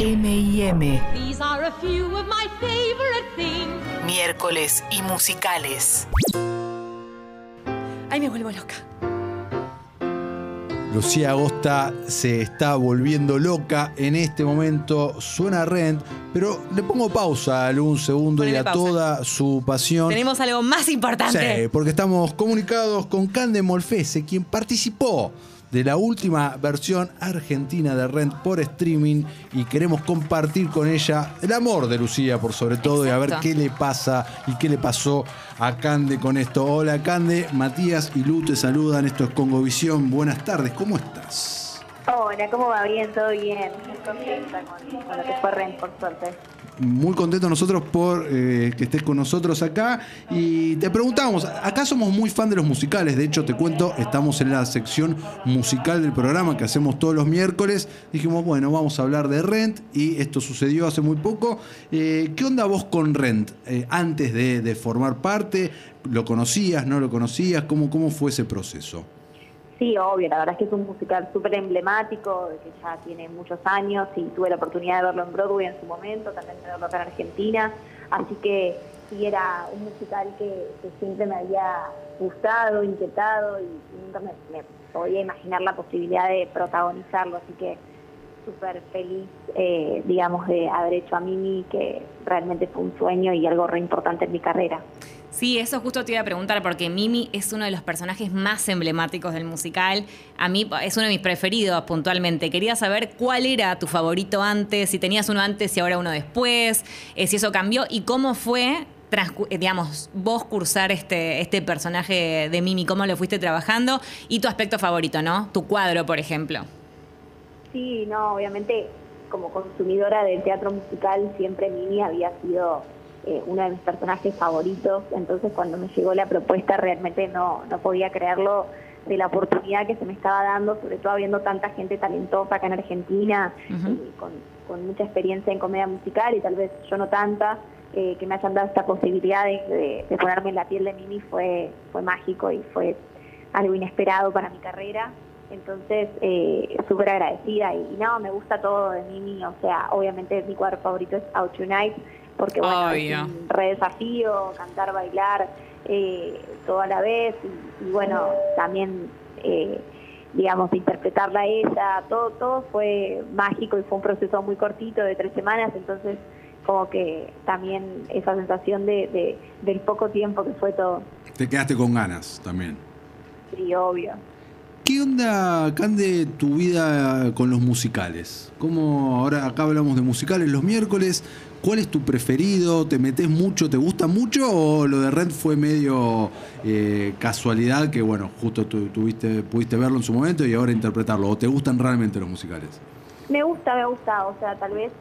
M&M. These are a few of my favorite things. Miércoles y musicales. Ay, me vuelvo loca. Lucía Agosta se está volviendo loca en este momento. Suena Rent, pero le pongo pausa a un segundo y a pausa. toda su pasión. Tenemos algo más importante. Sí, porque estamos comunicados con Cande Molfese, quien participó de la última versión argentina de Rent por streaming y queremos compartir con ella el amor de Lucía por sobre todo y a ver qué le pasa y qué le pasó a Cande con esto. Hola Cande, Matías y Lu te saludan, esto es Congovisión, buenas tardes, ¿cómo estás? Hola, ¿cómo va? Bien, todo bien. Muy contenta con, con lo que fue Ren, por suerte. Muy contentos nosotros por eh, que estés con nosotros acá. Y te preguntamos, acá somos muy fan de los musicales. De hecho, te cuento, estamos en la sección musical del programa que hacemos todos los miércoles. Dijimos, bueno, vamos a hablar de Rent. Y esto sucedió hace muy poco. Eh, ¿Qué onda vos con Rent? Eh, antes de, de formar parte, ¿lo conocías? ¿No lo conocías? ¿Cómo, cómo fue ese proceso? Sí, obvio, la verdad es que es un musical súper emblemático, que ya tiene muchos años y tuve la oportunidad de verlo en Broadway en su momento, también de verlo acá en Argentina, así que sí era un musical que, siempre me había gustado, inquietado y, nunca me, me podía imaginar la posibilidad de protagonizarlo, así que súper feliz, eh, digamos, de haber hecho a Mimi, que realmente fue un sueño y algo re importante en mi carrera. Sí, eso justo te iba a preguntar porque Mimi es uno de los personajes más emblemáticos del musical. A mí es uno de mis preferidos puntualmente. Quería saber cuál era tu favorito antes, si tenías uno antes y ahora uno después, eh, si eso cambió y cómo fue, eh, digamos, vos cursar este, este personaje de Mimi, cómo lo fuiste trabajando y tu aspecto favorito, ¿no? Tu cuadro, por ejemplo. Sí, no, obviamente como consumidora del teatro musical siempre Mimi había sido eh, uno de mis personajes favoritos, entonces cuando me llegó la propuesta realmente no, no podía creerlo de la oportunidad que se me estaba dando, sobre todo habiendo tanta gente talentosa acá en Argentina, con, con mucha experiencia en comedia musical y tal vez yo no tanta, eh, que me hayan dado esta posibilidad de, de- de ponerme en la piel de Mimi fue, fue mágico y fue algo inesperado para mi carrera. Entonces, eh, súper agradecida y, y no, me gusta todo de Mimi, o sea, obviamente mi cuadro favorito es Out Tonight, porque bueno, es un re desafío, cantar, bailar, eh, todo a la vez y, y bueno, también, eh, digamos, interpretarla a ella, todo, todo fue mágico y fue un proceso muy cortito de tres semanas, entonces como que también esa sensación de, de- del poco tiempo que fue todo, Te quedaste con ganas también. sí, obvio. ¿Qué onda, Cande, tu vida con los musicales? ¿Cómo ahora acá hablamos de musicales los miércoles? ¿Cuál es tu preferido? ¿Te metes mucho? ¿Te gusta mucho? ¿O lo de Rent fue medio eh, casualidad que, bueno, justo tu- tuviste, pudiste verlo en su momento y ahora interpretarlo? ¿O te gustan realmente los musicales? Me gusta, me gusta, o sea, tal vez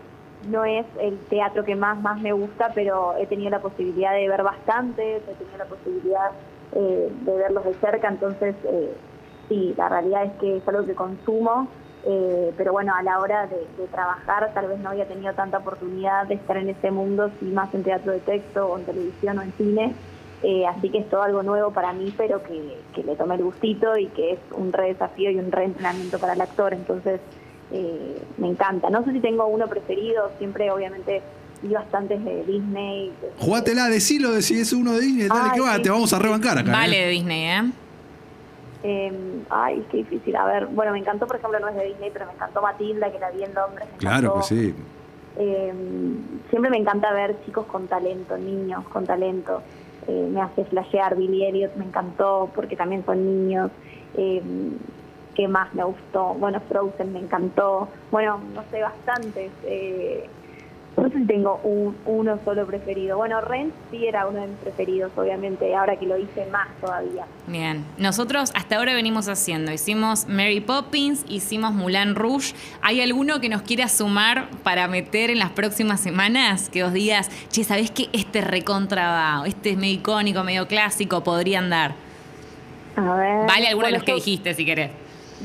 no es el teatro que más, más me gusta, pero he tenido la posibilidad de ver bastante, he tenido la posibilidad eh, de verlos de cerca, entonces eh, sí, la realidad es que es algo que consumo, eh, pero bueno, a la hora de, de trabajar tal vez no había tenido tanta oportunidad de estar en ese mundo, sí más en teatro de texto o en televisión o en cine, eh, así que es todo algo nuevo para mí, pero que, que le tomé el gustito y que es un re desafío y un reentrenamiento para el actor, entonces eh, me encanta. No sé si tengo uno preferido, siempre obviamente vi bastantes de Disney. Jugátela, decilo, si es uno de Disney, dale Ay, que va, sí. te vamos a rebancar acá. Vale ¿eh? de Disney, ¿eh? Eh, ay, qué difícil. A ver, bueno, me encantó, por ejemplo, no es de Disney, pero me encantó Matilda, que la vi en Londres. me Claro que sí. Eh, siempre me encanta ver chicos con talento, niños con talento. Eh, me hace flashear Billy Elliot, me encantó porque también son niños. Eh, ¿Qué más me gustó? Bueno, Frozen me encantó. Bueno, no sé, bastantes. No sé si tengo un, uno solo preferido. Bueno, Rent sí era uno de mis preferidos, obviamente, ahora que lo hice más todavía. Bien, nosotros hasta ahora venimos haciendo, hicimos Mary Poppins, hicimos Moulin Rouge. ¿Hay alguno que nos quiera sumar para meter en las próximas semanas? Que os digas, che, ¿sabés que este recontra va? Este es medio icónico, medio clásico, podrían dar. A ver. Vale alguno de los que dijiste, si querés.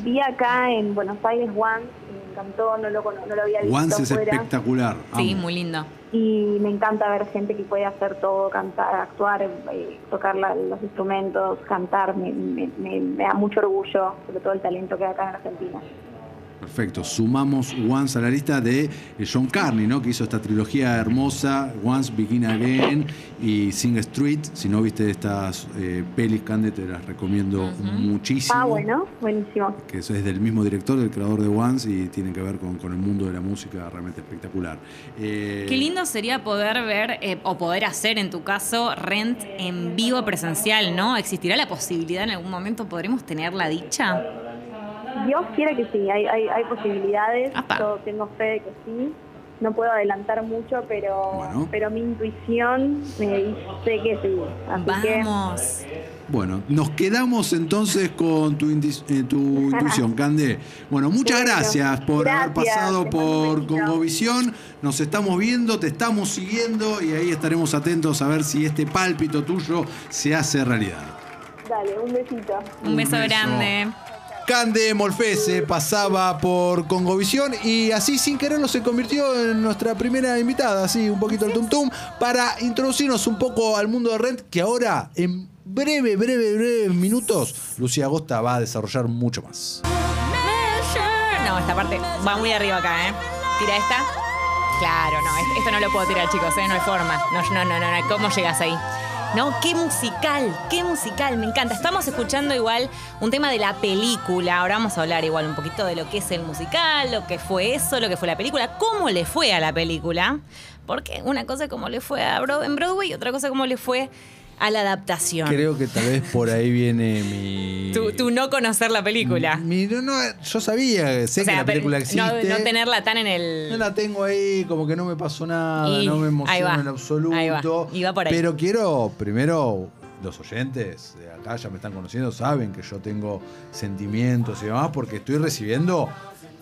Vi acá en Buenos Aires me encantó, no lo, cono- no lo había visto Once es espectacular. Sí, amo. muy lindo. y me encanta ver gente que puede hacer todo, cantar, actuar, eh, tocar la- los instrumentos, cantar, me, me- me- me da mucho orgullo, sobre todo el talento que hay acá en Argentina. Perfecto, sumamos Once a la lista de eh, John Carney, ¿no? Que hizo esta trilogía hermosa, Once Begin Again y Sing Street. Si no viste estas eh, pelis, Cande, te las recomiendo muchísimo. Ah, bueno, buenísimo. Que eso es del mismo director, del creador de Once, y tienen que ver con, con el mundo de la música realmente espectacular. Eh, Qué lindo sería poder ver eh, o poder hacer en tu caso Rent en vivo presencial, ¿no? ¿Existirá la posibilidad en algún momento? ¿Podremos tener la dicha? Dios quiere que sí, hay, hay, hay posibilidades, Apa. yo tengo fe de que sí. No puedo adelantar mucho, pero Bueno. pero mi intuición me dice que sí. Así que Vamos. Bueno, nos quedamos entonces con tu, eh, tu intuición, Cande. Bueno, muchas Bueno, gracias por haber pasado por. Congovisión. Nos estamos viendo, te estamos siguiendo y ahí estaremos atentos a ver si este pálpito tuyo se hace realidad. dale, un besito. Un Un beso, beso. grande. Cande Molfese pasaba por Congovisión y así sin quererlo se convirtió en nuestra primera invitada, así un poquito el tum tum, para introducirnos un poco al mundo de Rent, que ahora en breve, breve, breves minutos, Lucía Agosta va a desarrollar mucho más. No, esta parte va muy arriba acá, ¿eh? Tira esta. Claro, no, es- esto no lo puedo tirar, chicos, ¿eh? No hay forma. No, no, no, no. ¿Cómo llegas ahí? No, qué musical, qué musical, me encanta. Estamos escuchando igual un tema de la película. Ahora vamos a hablar igual un poquito de lo que es el musical, lo que fue eso, lo que fue la película, cómo le fue a la película. Porque una cosa es cómo le fue a Broad- en Broadway otra cosa cómo le fue a la adaptación. Creo que tal vez por ahí viene mi. Tu, tu no conocer la película. mi- no, no, yo sabía, sé O sea, que la película existe. No, tenerla tan en el. No la tengo ahí, como que no me pasó nada, Y no me emociona en absoluto. ahí va, y va por ahí. Pero quiero, primero, los oyentes de acá ya me están conociendo, saben que yo tengo sentimientos y demás, porque estoy recibiendo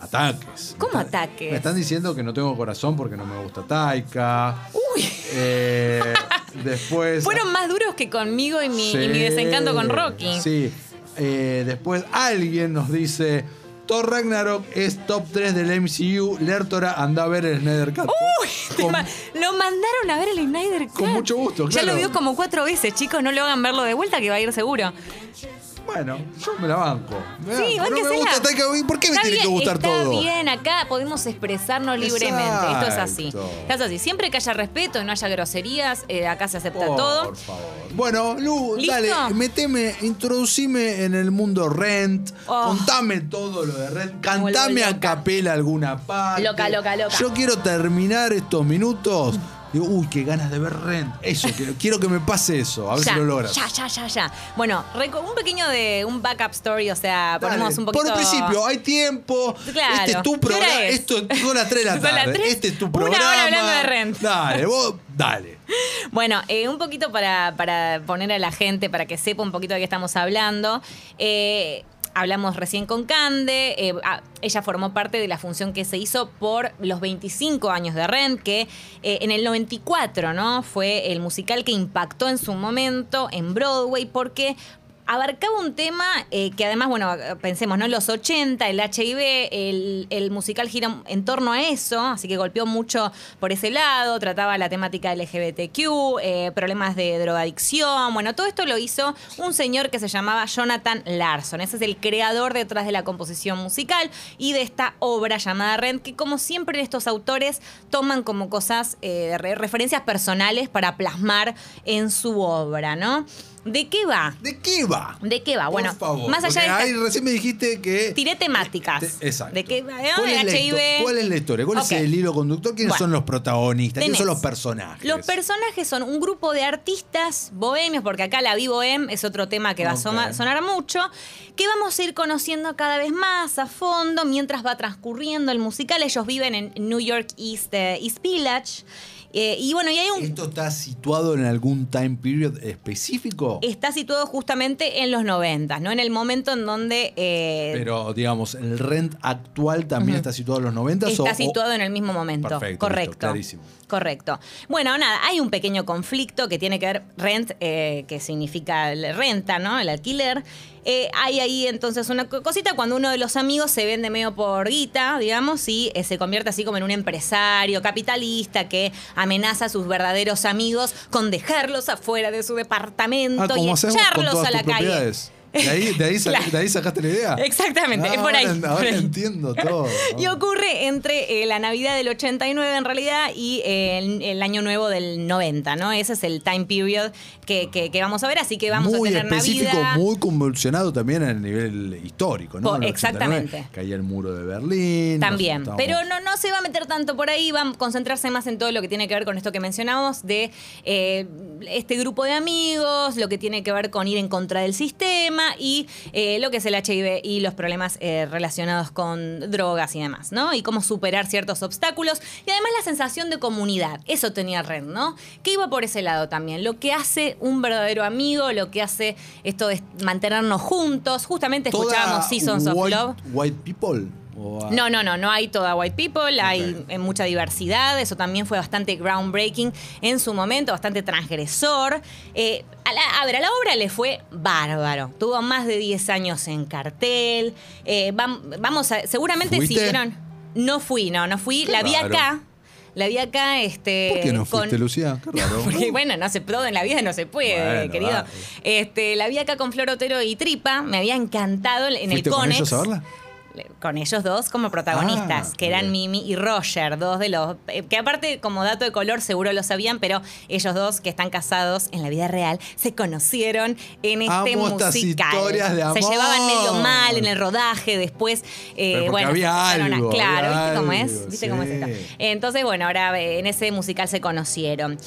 ataques. ¿Cómo ataques? Me están diciendo que no tengo corazón porque no me gusta Taika. Uy. Eh, después. Fueron más duros que conmigo y mi, y Sí, mi desencanto con Rocky. Sí. Eh, después alguien nos dice. Thor Ragnarok es top 3 del MCU. Lertora anda a ver el Snyder Cut. Uy, Con- lo mandaron a ver el Snyder Cut. Con mucho gusto, Ya claro. lo vio como cuatro veces, chicos. No lo hagan verlo de vuelta que va a ir seguro. Bueno, yo me la banco. Me Sí, banco. no me gusta Taika. ¿Por qué me tiene que gustar está todo? bien, acá podemos expresarnos libremente. Esto es así. Exacto. Esto es así. Siempre que haya respeto y no haya groserías, eh, acá se acepta Por todo. favor. Bueno, Lu, ¿Listo? dale, meteme, introducime en el mundo Rent. Oh. Contame todo lo de Rent. Cantame a capela alguna parte. Loca, loca, loca. Yo quiero terminar estos minutos. Digo, uy, qué ganas de ver Rent. Eso, que- quiero que me pase eso. A ver ya, si lo logras. ya, ya, ya, ya. Bueno, un pequeño de un backup story, o sea, Dale, ponemos un poquito. Por el principio, hay tiempo. Claro. Este es tu ¿Qué hora programa. es? Esto son las 3 de la tarde. tres. Este es tu Una programa. hora hablando de Rent. Dale, vos, dale. Bueno, eh, un poquito para, para poner a la gente, para que sepa un poquito de qué estamos hablando. Eh, hablamos recién con Cande. eh, ah, ella formó parte de la función que se hizo por los 25 años de Rent, que eh, en el 94, ¿no? Fue el musical que impactó en su momento en Broadway, porque abarcaba un tema eh, que además, bueno, pensemos, ¿no? Los 80, el HIV, el, musical gira en torno a eso, así que golpeó mucho por ese lado, trataba la temática LGBTQ, eh, problemas de drogadicción, bueno, todo esto lo hizo un señor que se llamaba Jonathan Larson, ese es el creador detrás de la composición musical y de esta obra llamada Rent, que como siempre estos autores toman como cosas, eh, re- referencias personales para plasmar en su obra, ¿no? ¿De qué va? ¿De qué va? ¿De qué va? Por Bueno, favor, más allá de ahí recién me dijiste que Tiré temáticas. Te- Exacto. ¿De qué va? ¿Cuál, El es la cuál es la historia? ¿Cuál es el hilo conductor? ¿Quiénes Bueno. son los protagonistas? ¿Quiénes son los personajes? Los personajes son un grupo de artistas bohemios, porque acá la vi bohem es otro tema que va a sonar mucho, que vamos a ir conociendo cada vez más a fondo mientras va transcurriendo el musical. Ellos viven en New York East, eh, East Village. Eh, y bueno, y hay un, ¿Esto está situado en algún time period específico? está situado justamente en los 90, ¿no? En el momento en donde eh, Pero, digamos, ¿el rent actual también está situado en los 90 Está situado en el mismo momento. Perfecto, listo, Correcto. clarísimo. Correcto. Bueno, nada, hay un pequeño conflicto que tiene que ver rent, eh, que significa renta, ¿no? El alquiler. Eh, hay ahí entonces una co- cosita cuando uno de los amigos se vende medio por guita, digamos, y eh, se convierte así como en un empresario capitalista que amenaza a sus verdaderos amigos con dejarlos afuera de su departamento Ah, y echarlos a la calle. ¿De ahí, de ahí, Claro. de ahí sacaste la idea? Exactamente, Ah, es por ahí. Ahora, ahora entiendo todo. Y ocurre entre eh, la Navidad del 89 en realidad y eh, el, el Año Nuevo del 90, ¿no? Ese es el time period que, que- que vamos a ver, así que vamos muy a tener específico, Navidad. muy convulsionado también a nivel histórico, ¿no? Po- En el 89 exactamente. Caía el muro de Berlín. nos También, estábamos- pero no, no se va a meter tanto por ahí, va a concentrarse más en todo lo que tiene que ver con esto que mencionamos de eh, este grupo de amigos, lo que tiene que ver con ir en contra del sistema y eh, lo que es el HIV y los problemas eh, relacionados con drogas y demás, ¿no? Y cómo superar ciertos obstáculos y además la sensación de comunidad, eso tenía Red, ¿no? Que iba por ese lado también, lo que hace un verdadero amigo, lo que hace esto de mantenernos juntos, justamente escuchábamos Seasons of white, Love. White people. A- No, no, no, no hay toda white people, hay eh, mucha diversidad, eso también fue bastante groundbreaking en su momento, bastante transgresor. Eh, a, la- a ver, a la obra le fue bárbaro, tuvo más de 10 años en cartel, eh, vam- vamos a, seguramente ¿Fuiste? siguieron... No fui, no, no fui, Qué la vi raro. acá, la vi acá, este... ¿Por qué no con- fuiste, Lucía? Qué raro. porque bueno, no se todo en la vida no se puede, Bueno, querido. Este, la vi acá con Flor Otero y Tripa, me había encantado en el ¿Fuiste con Conex. ellos a verla? Con ellos dos como protagonistas, Ah, que eran bien. Mimi y Roger, dos de los. eh, que aparte, como dato de color, seguro lo sabían, pero ellos dos, que están casados en la vida real, se conocieron en este Amo musical. historias de Se llevaban medio mal en el rodaje, después. eh, bueno, había a- Claro, había ¿viste cómo es? ¿Viste cómo es esto? Entonces, bueno, ahora eh, en ese musical se conocieron.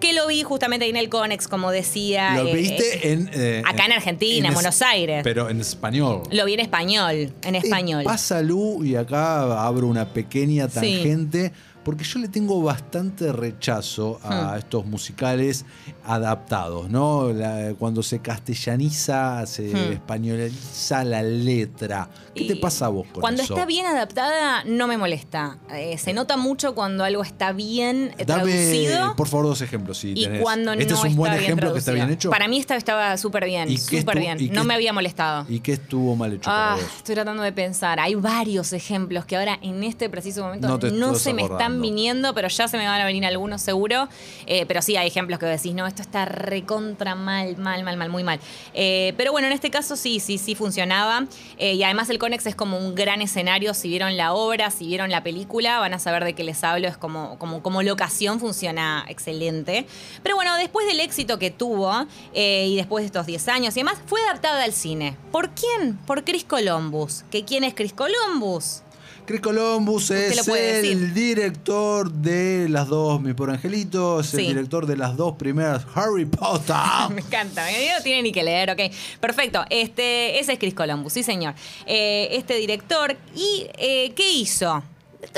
Que lo vi justamente ahí en el Conex, como decía. Lo eh, viste eh, en. eh, acá en Argentina, en Buenos Aires. Pero en español. Lo vi en español, en español. Eh, pasa, Lu, y acá abro una pequeña tangente, porque yo le tengo bastante rechazo a Hmm. estos musicales adaptados, ¿no? La- cuando se castellaniza, se Hmm. españoliza la letra. ¿Qué te pasa a vos con Cuando eso? está bien adaptada, no me molesta. Eh, se nota mucho cuando algo está bien eh, Dame, traducido. por favor, dos ejemplos. Si y tenés. cuando este no es un buen ejemplo que está bien hecho. Para mí esta estaba súper bien, ¿Y qué súper bien. y No me había molestado. ¿Y qué estuvo mal hecho Ah, para vos? estoy tratando de pensar. Hay varios ejemplos que ahora en este preciso momento No te se me están viniendo, pero ya se me van a venir algunos seguro. Eh, pero sí hay ejemplos que decís, no, esto está recontra mal, mal, mal, mal, muy mal. Eh, pero bueno, en este caso sí, sí, sí funcionaba. Eh, y además el Conex es como un gran escenario. Si vieron la obra, si vieron la película, van a saber de qué les hablo. Es como, como, como locación funciona excelente. Pero bueno, después del éxito que tuvo y después de estos 10 años y demás, fue adaptada al cine. ¿Por quién? Por Chris Columbus. ¿Que quién es Chris Columbus? Chris Columbus es el director de las dos Mi Por Angelito, es el director de las dos primeras Harry Potter. Me encanta, no tiene ni que leer, ok. Perfecto, este, ese es Chris Columbus, sí señor. Eh, este director, ¿y eh, qué hizo?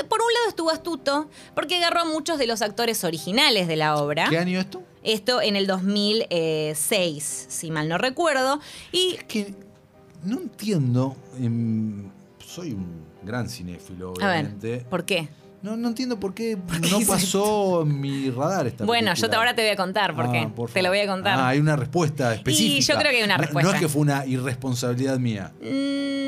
Por un lado estuvo astuto, porque agarró a muchos de los actores originales de la obra. ¿Qué año esto? Esto en el 2006, si mal no recuerdo. Y Es que no entiendo. em, soy un gran cinéfilo, a ver, obviamente. ¿por qué? No, no entiendo por qué qué no pasó en mi radar esta Bueno, yo te, ahora te voy a contar por Ah, qué. por te lo voy a contar. Ah, hay una respuesta específica. yo creo que hay una No- respuesta. No, es que fue una irresponsabilidad mía. Mm,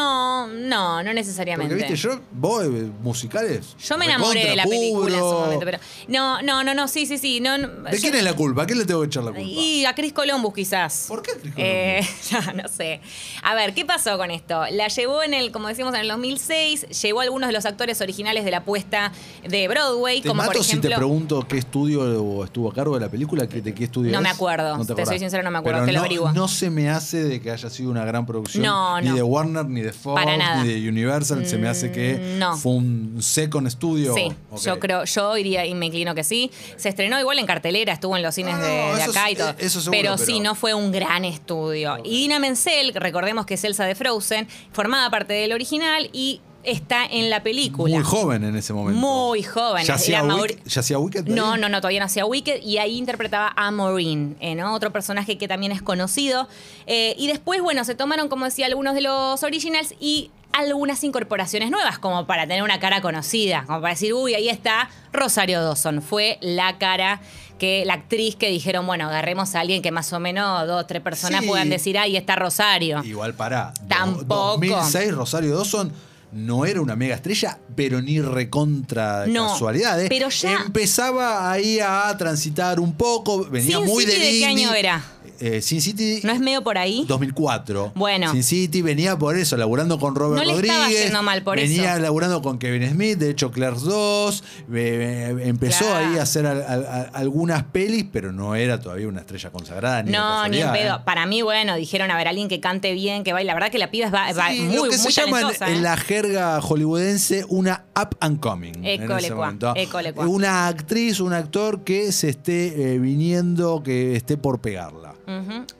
no, no, no necesariamente. Porque, viste, yo, vos, eh, musicales. Yo me enamoré de la película en su momento, pero. No, no, no, no, sí, sí, sí. No, no, ¿De yo- quién es la culpa? ¿A quién le tengo que echar la culpa? Y a Chris Columbus, quizás. ¿Por qué Chris Columbus? Eh, ya, no sé. A ver, ¿qué pasó con esto? La llevó en el, como decíamos, en el 2006, llevó a algunos de los actores originales de la puesta de Broadway, Te como mato por ejemplo. si te pregunto qué estudio estuvo a cargo de la película, ¿qué- de qué estudio No es? me acuerdo, te acordás. soy sincera, no me acuerdo, Pero te lo no, averiguo. No se me hace de que haya sido una gran producción. No, Ni no. de Warner, ni de Fox, Para nada. ni de Universal. se me hace que Mm, no. fue un second studio. Sí, Ok. yo creo, yo iría y me inclino que sí. Se estrenó igual en cartelera, estuvo en los cines No, de, no, de acá y todo. eso seguro, pero, pero- sí, no fue un gran estudio. Y Dina Menzel, recordemos que es Elsa de Frozen, formaba parte del original y está en la película. Muy joven en ese momento. Muy joven. ¿Ya hacía, Wicked, ¿Ya hacía Wicked? No, no, no, todavía no hacía Wicked y ahí interpretaba a Maureen, eh, ¿no? Otro personaje que también es conocido. Eh, y después, bueno, se tomaron, como decía, algunos de los originals y algunas incorporaciones nuevas, como para tener una cara conocida, como para decir, uy, ahí está Rosario Dawson. Fue la cara que, la actriz que dijeron, bueno, agarremos a alguien que más o menos dos o tres personas Sí. puedan decir, ahí está Rosario. Igual para. Tampoco. 2006, Rosario Dawson no era una mega estrella, pero ni recontra No, casualidades. pero ya- Empezaba ahí a transitar un poco, venía Sin muy de ¿de qué año era? Eh, Sin City ¿No es medio por ahí? 2004. Bueno. Sin City venía por eso, laburando con Robert No le Rodríguez. estaba yendo mal por venía eso. laburando con Kevin Smith, de hecho Clerks 2. eh, empezó Claro. ahí a hacer al- al- al- algunas pelis, pero no era todavía una estrella consagrada. Ni No, ni en pedo. ¿eh? Para mí, bueno, dijeron a ver alguien que cante bien, que baile. La verdad que la piba es va- va- Sí, muy, lo que muy se llama en, ¿eh? la jerga hollywoodense una up and coming. en ese momento. Una actriz, un actor que se esté eh, viniendo, que esté por pegarla.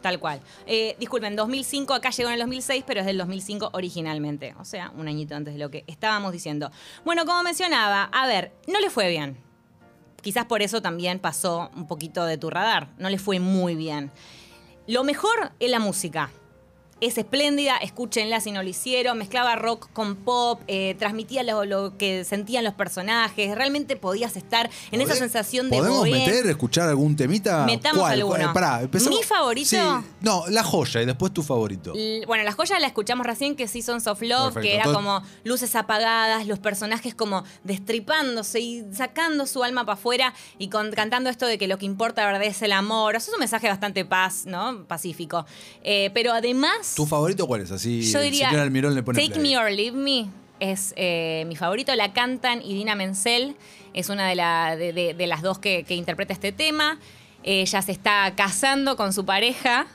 Tal cual. Eh, disculpen, 2005, acá llegó en el 2006, pero es del 2005 originalmente. O sea, un añito antes de lo que estábamos diciendo. Bueno, como mencionaba, a ver, no le fue bien. Quizás por eso también pasó un poquito de tu radar. No le fue muy bien. Lo mejor es la música. Es espléndida, escúchenla si no lo hicieron, mezclaba rock con pop, eh, transmitía lo, lo que sentían los personajes, realmente podías estar en esa ¿Podés- sensación de ¿Podemos bohemia. meter, escuchar algún temita? Metamos ¿Cuál? alguno. ¿Cuál? Pará, empezamos- ¿Mi favorito? Sí, no, La Joya y después tu favorito. L- Bueno, las joyas la escuchamos recién, que sí Sons of Love, Perfecto, que era entonces- como luces apagadas, los personajes como destripándose y sacando su alma para afuera y con- cantando esto de que lo que importa, la verdad, es el amor. Eso es un mensaje bastante paz, ¿no? Pacífico. Eh, pero además, ¿Tu favorito cuál es? Así yo el diría, señor Almirón le pone Take play. Me or Leave Me es eh, mi favorito. La cantan Idina Menzel, es una de, la- de- de- de las dos que, que interpreta este tema. Ella se está casando con su pareja.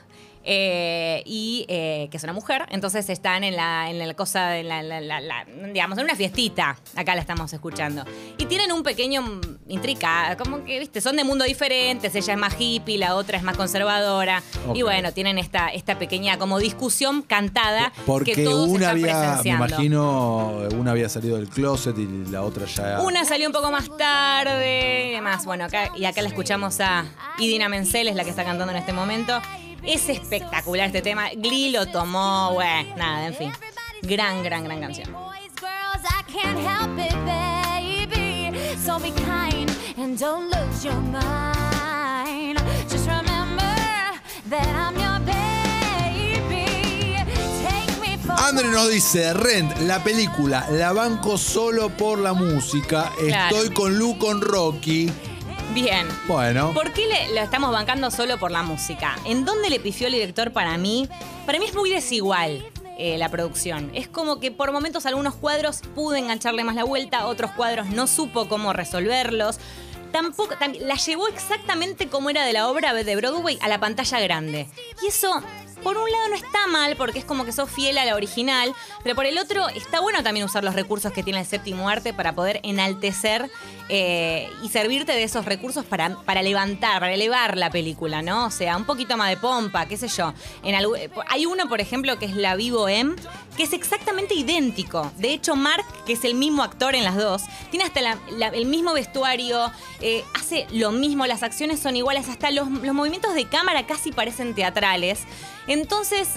Eh, y eh, que es una mujer, entonces están en la, en la cosa, en la, la- la- la- digamos, en una fiestita, acá la estamos escuchando. Y tienen un pequeño intrica, como que, viste, son de mundo diferentes, ella es más hippie, la otra es más conservadora, y bueno, tienen esta, esta pequeña como discusión cantada Porque que todos una están había, me imagino, una había salido del closet y la otra ya. Una salió un poco más tarde y demás. Bueno, acá, y acá la escuchamos a Idina Menzel, es la que está cantando en este momento. Es espectacular este tema. Glee lo tomó, bueno, nada, en fin. Gran, gran, gran canción. Andre nos dice, Rent, la película, la banco solo por la música. Claro. Estoy con Lu, con Rocky. Bien. Bueno. ¿Por qué le, lo estamos bancando solo por la música? ¿En dónde le pifió el director para mí? Para mí es muy desigual eh, la producción. Es como que por momentos algunos cuadros pude engancharle más la vuelta, otros cuadros no supo cómo resolverlos. Tampoco, tam- la llevó exactamente como era de la obra de Broadway a la pantalla grande. Y eso, por un lado, no está mal, porque es como que sos fiel a la original, pero por el otro, está bueno también usar los recursos que tiene el séptimo arte para poder enaltecer eh, y servirte de esos recursos para, para levantar, para elevar la película, ¿no? O sea, un poquito más de pompa, qué sé yo. Hay uno, por ejemplo, que es La Vivo M, que es exactamente idéntico. De hecho, Mark, que es el mismo actor en las dos, tiene hasta el mismo vestuario, eh, hace lo mismo, las acciones son iguales, hasta los movimientos de cámara casi parecen teatrales. Entonces,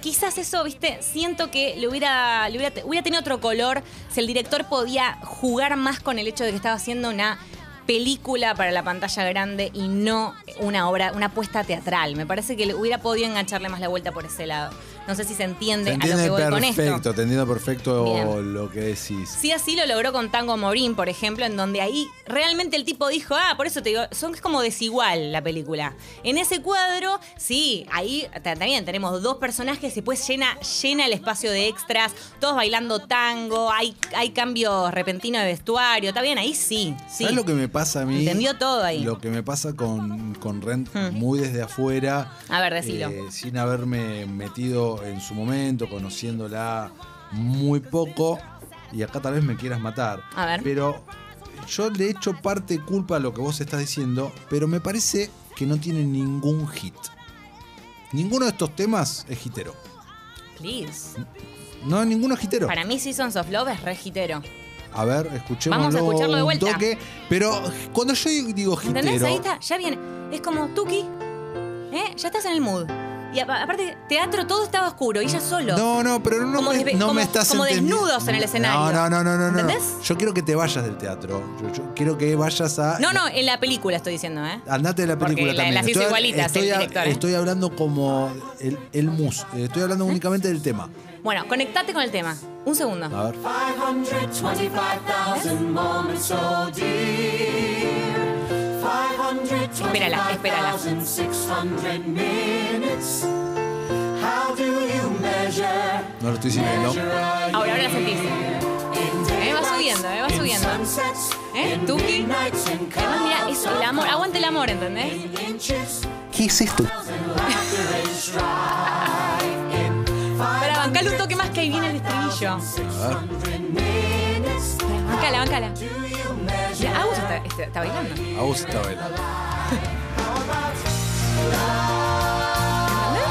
quizás eso, viste, siento que le hubiera, le hubiera, hubiera tenido otro color si el director podía jugar más con el hecho de que estaba haciendo una película para la pantalla grande y no una obra, una apuesta teatral. Me parece que le hubiera podido engancharle más la vuelta por ese lado. No sé si se entiende, Te a lo que voy con esto. perfecto, te entiendo perfecto Bien. lo que decís. Sí, así lo logró con Tango Morín, por ejemplo, en donde ahí realmente el tipo dijo, ah, por eso te digo, son es como desigual la película. En ese cuadro, sí, ahí ta- también tenemos dos personajes y después llena, llena el espacio de extras, todos bailando tango, hay, hay cambios repentinos de vestuario, está bien, ahí sí, sí. ¿Sabes lo que me pasa a mí? Entendió todo ahí. Lo que me pasa con, con Rent Hmm. muy desde afuera. A ver, decilo. eh, sin haberme metido en su momento, conociéndola muy poco. Y acá tal vez me quieras matar. A ver. Pero yo le echo parte culpa a lo que vos estás diciendo, pero me parece que no tiene ningún hit. Ninguno de estos temas es hitero. Please. No ninguno es hitero. Para mí Seasons of Love es re hitero. A ver, escuchémoslo Vamos a escucharlo de un vuelta. toque. Pero cuando yo digo ¿Entendés? hitero... Ahí está, ya viene. Es como Tuki, ¿eh? Ya estás en el mood. Y apa- aparte, teatro todo estaba oscuro y ella solo. No, no, pero no, Como me, no como- me estás como desnudos en el escenario. No, no, no, no, no, no. ¿Entendés? Yo quiero que te vayas del teatro. Yo, yo quiero que vayas a. No, no, en la película estoy diciendo, ¿eh? Andate de la Porque película la- también. las hizo Estoy- igualitas estoy, el a- director, ¿eh? estoy hablando como el, el mus. Estoy hablando únicamente del tema. Bueno, conectate con el tema. Un segundo. A ver. 525,000 moments so dear. Espérala, espérala. No lo estoy sintiendo. Ahora, ahora la sentís. Eh, va subiendo, eh, va subiendo. ¿Eh? Tuki. Además, mira, es el amor. Aguante el amor, ¿entendés? ¿Qué es esto? Para bancarle un toque más que ahí viene el estribillo. Bancala, bancala. Mira, Agus está, está- está bailando. A vos está bailando. ¿Entendés?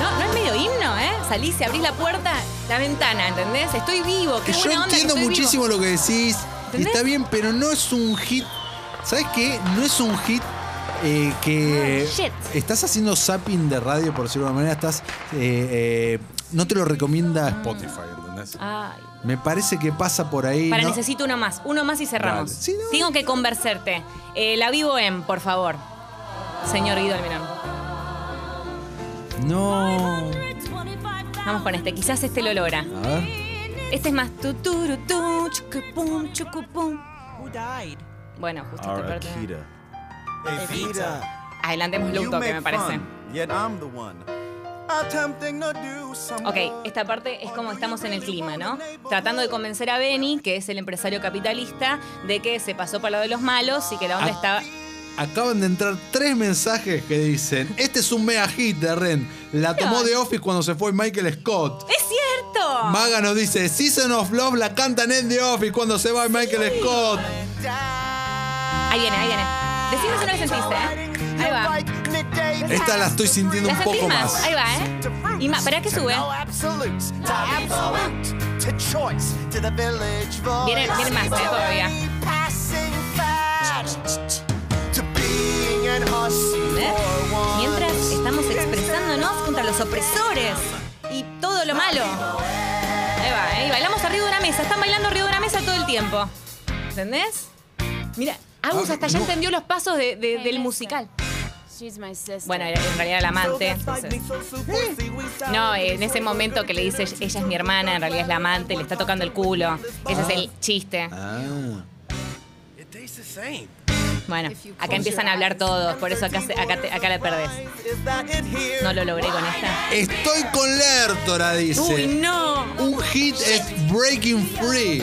No, no es medio himno, ¿eh? Salís y abrís la puerta, la ventana, ¿entendés? Estoy vivo, qué yo buena onda que entiendo estoy muchísimo vivo. lo que decís. y ¿Entendés? Está bien, pero no es un hit. ¿Sabes qué? No es un hit eh, que. Shit. Estás haciendo zapping de radio, por decirlo de alguna manera. Estás. eh, eh, no te lo recomienda Spotify, ¿entendés? Ay, Me parece que pasa por ahí. para, ¿no? necesito uno más. Uno más y cerramos. Dale. Sí, no, Tengo que conversarte. Eh, la vivo en, por favor. Señor Guido Almirón. No. Vamos con este. Quizás este lo logra. A ver. Este es más tu tu, chucupum, chucupum. Bueno, justo esta parte. Adelantemos un toque, me parece. Ok, esta parte es como estamos en el clima, ¿no? Tratando de convencer a Benny, que es el empresario capitalista, de que se pasó para lo de los malos y que la onda estaba. Acaban de entrar tres mensajes que dicen: Este es un mega hit de Ren. La tomó de Office cuando se fue Michael Scott. ¡Es cierto! Maga nos dice: Season of Love la cantan en The Office cuando se va Michael Scott. Ahí viene, ahí viene. Decime si no la sentiste, ¿eh? Ahí va. Esta la estoy sintiendo ¿La un poco más? más. Ahí va, ¿eh? Y más, ¿para qué sube? Viene, viene más, ¿eh? Todavía. ¿Eh? Mientras estamos expresándonos contra los opresores y todo lo malo. Ahí va, ¿eh? Y bailamos arriba de una mesa. Están bailando arriba de una mesa todo el tiempo. ¿Entendés? Mira, Agus Ah, hasta ya no. entendió los pasos de- de- del musical. She's my sister. Bueno, en realidad era la amante. entonces- No, en ese momento que le dice ella es mi hermana, en realidad es la amante, le está tocando el culo. Ese es el chiste. Ah. Bueno, acá empiezan a hablar todos, por eso acá, se- acá, te- acá la perdés. No lo logré con esta. Estoy con Lertora, dice. ¡Uy, no! Un hit es Breaking Free.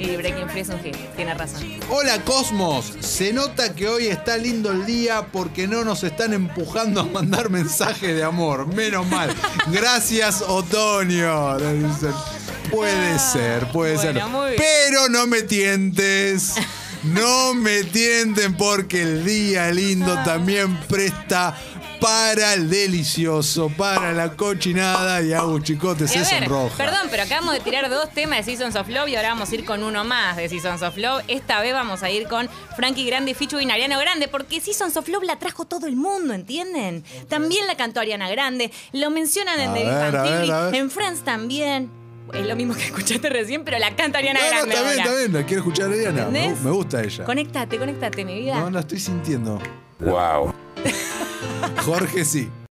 Y Breaking Free es un hit, tiene razón. Hola Cosmos, se nota que hoy está lindo el día porque no nos están empujando a mandar mensajes de amor. Menos mal. Gracias Otoño. Puede ser, puede bueno, ser. Pero no me tientes. No me tienten porque el día lindo también presta para el delicioso, para la cochinada y Agus Chicote Y se sonroja. perdón, pero acabamos de tirar dos temas de Seasons of Love y ahora vamos a ir con uno más de Seasons of Love. Esta vez vamos a ir con Frankie Grande featuring Ariana Grande, porque Seasons of Love la trajo todo el mundo, ¿entienden? También la cantó Ariana Grande, lo mencionan en A The Big ver, Bang a ver, Theory, a ver. en Friends también. Es lo mismo que escuchaste recién, pero la canta Ariana No, no, Grande está bien, está bien, la quiero escuchar a Ariana. Me gusta ella. Conectate, conectate, mi vida. No la estoy sintiendo. Wow. Jorge sí.